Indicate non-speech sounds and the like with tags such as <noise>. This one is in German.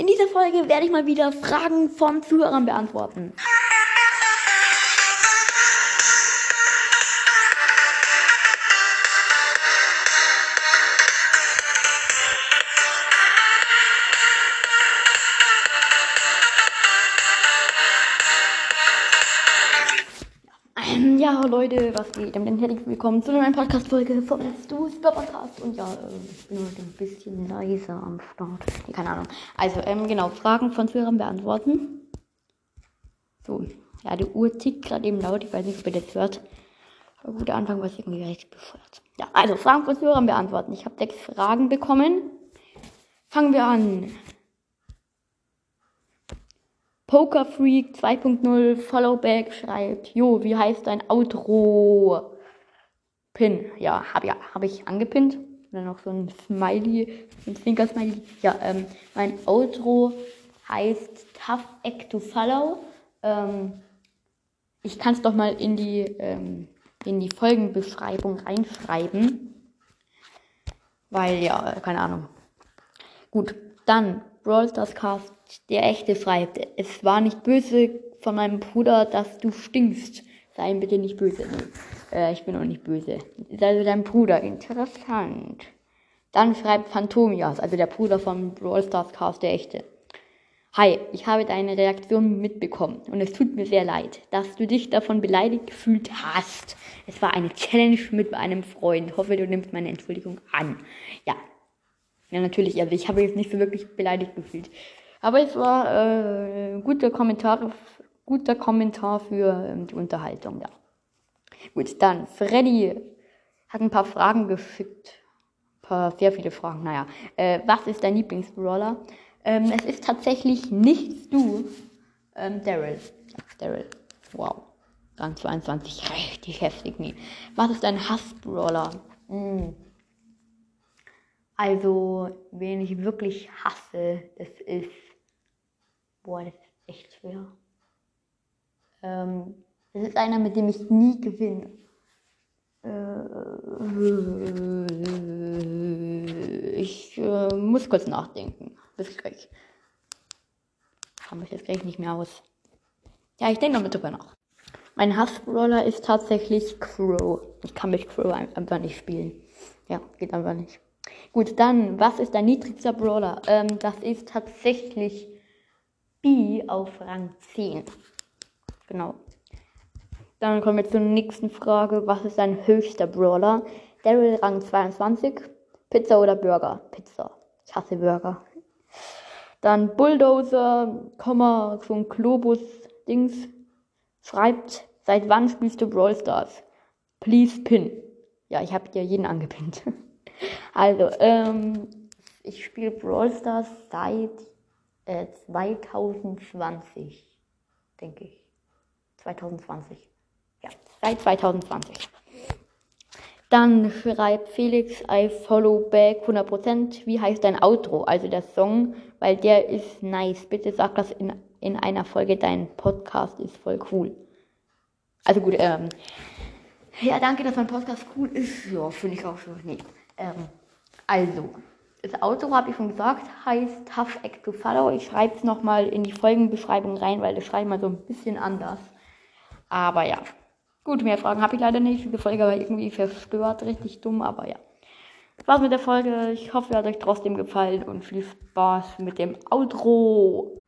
In dieser Folge werde ich mal wieder Fragen von Zuhörern beantworten. Ja, Leute, was geht? Und herzlich willkommen zu einer neuen Podcast-Folge von Du Super Podcast. Und ja, äh, ich bin heute ein bisschen leiser am Start. Nee, keine Ahnung. Also, ähm, genau, Fragen von Zuhörern beantworten. So, ja, die Uhr tickt gerade eben laut. Ich weiß nicht, ob ihr das hört. Aber guter Anfang war es irgendwie recht bescheuert. Ja, also, Fragen von Zuhörern beantworten. Ich habe sechs Fragen bekommen. Fangen wir an. Poker Freak 2.0 Followback schreibt, jo, wie heißt dein Outro? Pin. Ja, habe ja, hab ich angepinnt. Und dann noch so ein Smiley, ein Zwinker-Smiley. Ja, ähm, mein Outro heißt Tough Act to Follow. Ähm, ich kann es doch mal in die, ähm, in die Folgenbeschreibung reinschreiben. Weil, ja, keine Ahnung. Gut, dann Brawl Stars Cast der Echte schreibt, es war nicht böse von meinem Bruder, dass du stinkst. Sei ihm bitte nicht böse. Äh, ich bin auch nicht böse. Ist also dein Bruder. Interessant. Dann schreibt Phantomias, also der Bruder von Brawl Stars Cast, der Echte. Hi, ich habe deine Reaktion mitbekommen und es tut mir sehr leid, dass du dich davon beleidigt gefühlt hast. Es war eine Challenge mit einem Freund. Hoffe, du nimmst meine Entschuldigung an. Ja. Ja, natürlich. Also ich habe jetzt nicht so wirklich beleidigt gefühlt. Aber es war äh, guter Kommentar, guter Kommentar für ähm, die Unterhaltung, ja. Gut, dann Freddy hat ein paar Fragen geschickt. Ein paar, sehr viele Fragen, naja. Äh, was ist dein Lieblingsbrawler? Ähm, es ist tatsächlich nicht du, ähm, Daryl. Daryl. Wow. Rang 22, <laughs> richtig heftig, nee. Was ist dein Hassbrawler? Hm. Also, wen ich wirklich hasse, das ist Boah, das ist echt schwer. Ähm, das ist einer, mit dem ich nie gewinne. Äh, ich äh, muss kurz nachdenken. Bis gleich. Kann mich jetzt gleich nicht mehr aus. Ja, ich denke noch mit drüber nach. Mein Hassbrawler ist tatsächlich Crow. Ich kann mit Crow einfach nicht spielen. Ja, geht einfach nicht. Gut, dann, was ist dein niedrigster Brawler? Ähm, das ist tatsächlich B auf Rang 10. Genau. Dann kommen wir zur nächsten Frage. Was ist dein höchster Brawler? Daryl Rang 22. Pizza oder Burger? Pizza. Ich hasse Burger. Dann Bulldozer, Komma, so Globus-Dings. Schreibt, seit wann spielst du Brawl Stars? Please pin. Ja, ich habe dir jeden angepinnt. <laughs> also, ähm, ich spiele Brawl Stars seit 2020, äh, denke ich. 2020. Ja, seit 2020. Dann schreibt Felix, I follow back 100%. Wie heißt dein Outro? Also der Song, weil der ist nice. Bitte sag das in, in einer Folge. Dein Podcast ist voll cool. Also gut, ähm. Ja, danke, dass mein Podcast cool ist. Ja, finde ich auch so. Nee. Ähm, also, das Auto, habe ich schon gesagt, heißt Tough Act to Follow. Ich schreibe es nochmal in die Folgenbeschreibung rein, weil das schreibe ich mal so ein bisschen anders. Aber ja. Gut, mehr Fragen habe ich leider nicht. Diese Folge war irgendwie verstört, richtig dumm, aber ja. Das war's mit der Folge. Ich hoffe, es hat euch trotzdem gefallen und viel Spaß mit dem Outro.